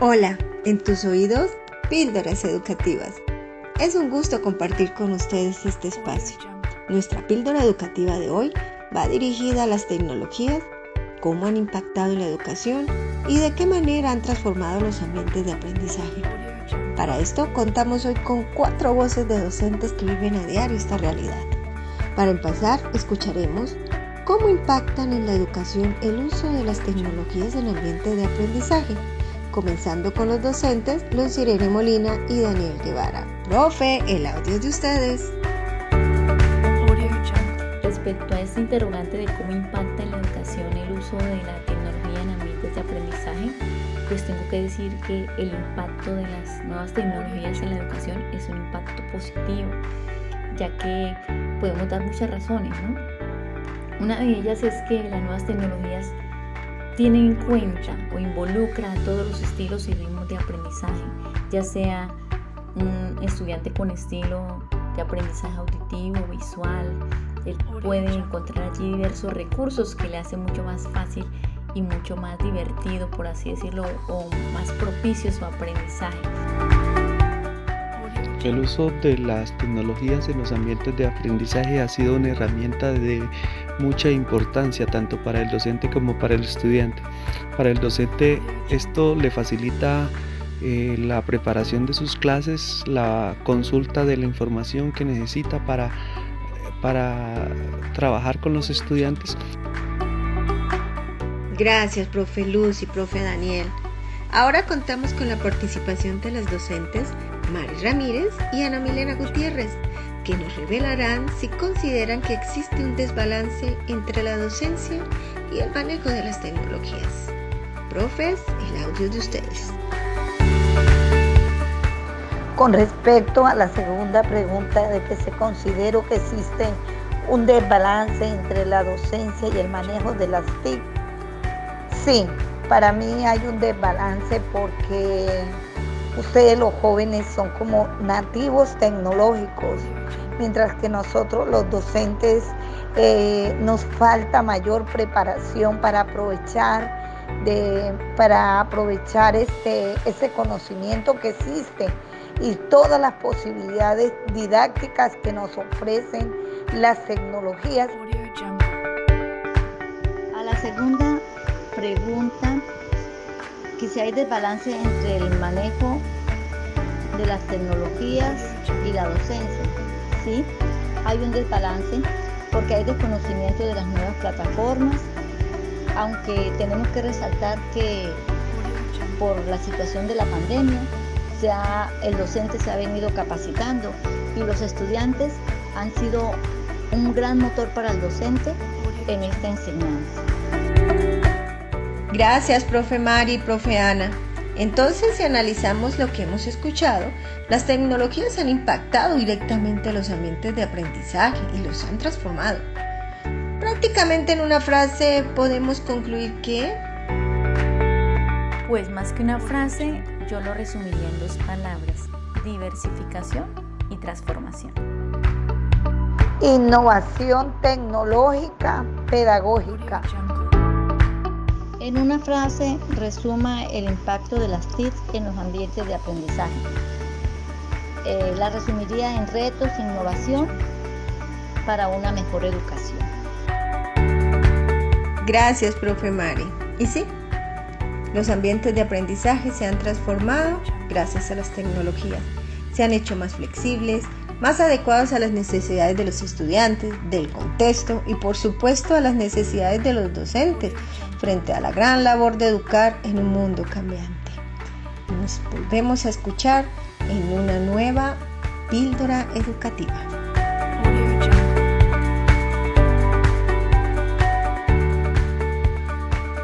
Hola, en tus oídos, píldoras educativas. Es un gusto compartir con ustedes este espacio. Nuestra píldora educativa de hoy va dirigida a las tecnologías, cómo han impactado en la educación y de qué manera han transformado los ambientes de aprendizaje. Para esto contamos hoy con cuatro voces de docentes que viven a diario esta realidad. Para empezar, escucharemos cómo impactan en la educación el uso de las tecnologías en el ambiente de aprendizaje comenzando con los docentes Luz Irene Molina y Daniel Guevara. Profe, el audio es de ustedes. Respecto a este interrogante de cómo impacta en la educación el uso de la tecnología en ambientes de aprendizaje, pues tengo que decir que el impacto de las nuevas tecnologías en la educación es un impacto positivo, ya que podemos dar muchas razones, ¿no? Una de ellas es que las nuevas tecnologías tiene en cuenta o involucra todos los estilos y ritmos de aprendizaje, ya sea un estudiante con estilo de aprendizaje auditivo, visual, él puede encontrar allí diversos recursos que le hacen mucho más fácil y mucho más divertido, por así decirlo, o más propicio su aprendizaje. El uso de las tecnologías en los ambientes de aprendizaje ha sido una herramienta de mucha importancia tanto para el docente como para el estudiante. Para el docente esto le facilita eh, la preparación de sus clases, la consulta de la información que necesita para, para trabajar con los estudiantes. Gracias, profe Luz y profe Daniel. Ahora contamos con la participación de las docentes Mari Ramírez y Ana Milena Gutiérrez, que nos revelarán si consideran que existe un desbalance entre la docencia y el manejo de las tecnologías. Profes, el audio de ustedes. Con respecto a la segunda pregunta de que se considero que existe un desbalance entre la docencia y el manejo de las TIC, sí, para mí hay un desbalance porque ustedes los jóvenes son como nativos tecnológicos, mientras que nosotros los docentes eh, nos falta mayor preparación para aprovechar de, para aprovechar este, ese conocimiento que existe y todas las posibilidades didácticas que nos ofrecen las tecnologías. A la segunda pregunta, que si hay desbalance entre el manejo de las tecnologías y la docencia. Sí, hay un desbalance porque hay desconocimiento de las nuevas plataformas, aunque tenemos que resaltar que por la situación de la pandemia, ya el docente se ha venido capacitando y los estudiantes han sido un gran motor para el docente en esta enseñanza. Gracias, profe Mari y profe Ana. Entonces, si analizamos lo que hemos escuchado, las tecnologías han impactado directamente los ambientes de aprendizaje y los han transformado. Prácticamente en una frase podemos concluir que... Pues más que una frase, yo lo resumiría en dos palabras, diversificación y transformación. Innovación tecnológica, pedagógica. En una frase, resuma el impacto de las TIC en los ambientes de aprendizaje. Eh, la resumiría en retos, innovación para una mejor educación. Gracias, profe Mari. Y sí, los ambientes de aprendizaje se han transformado gracias a las tecnologías. Se han hecho más flexibles, más adecuados a las necesidades de los estudiantes, del contexto y por supuesto a las necesidades de los docentes frente a la gran labor de educar en un mundo cambiante. Nos volvemos a escuchar en una nueva píldora educativa.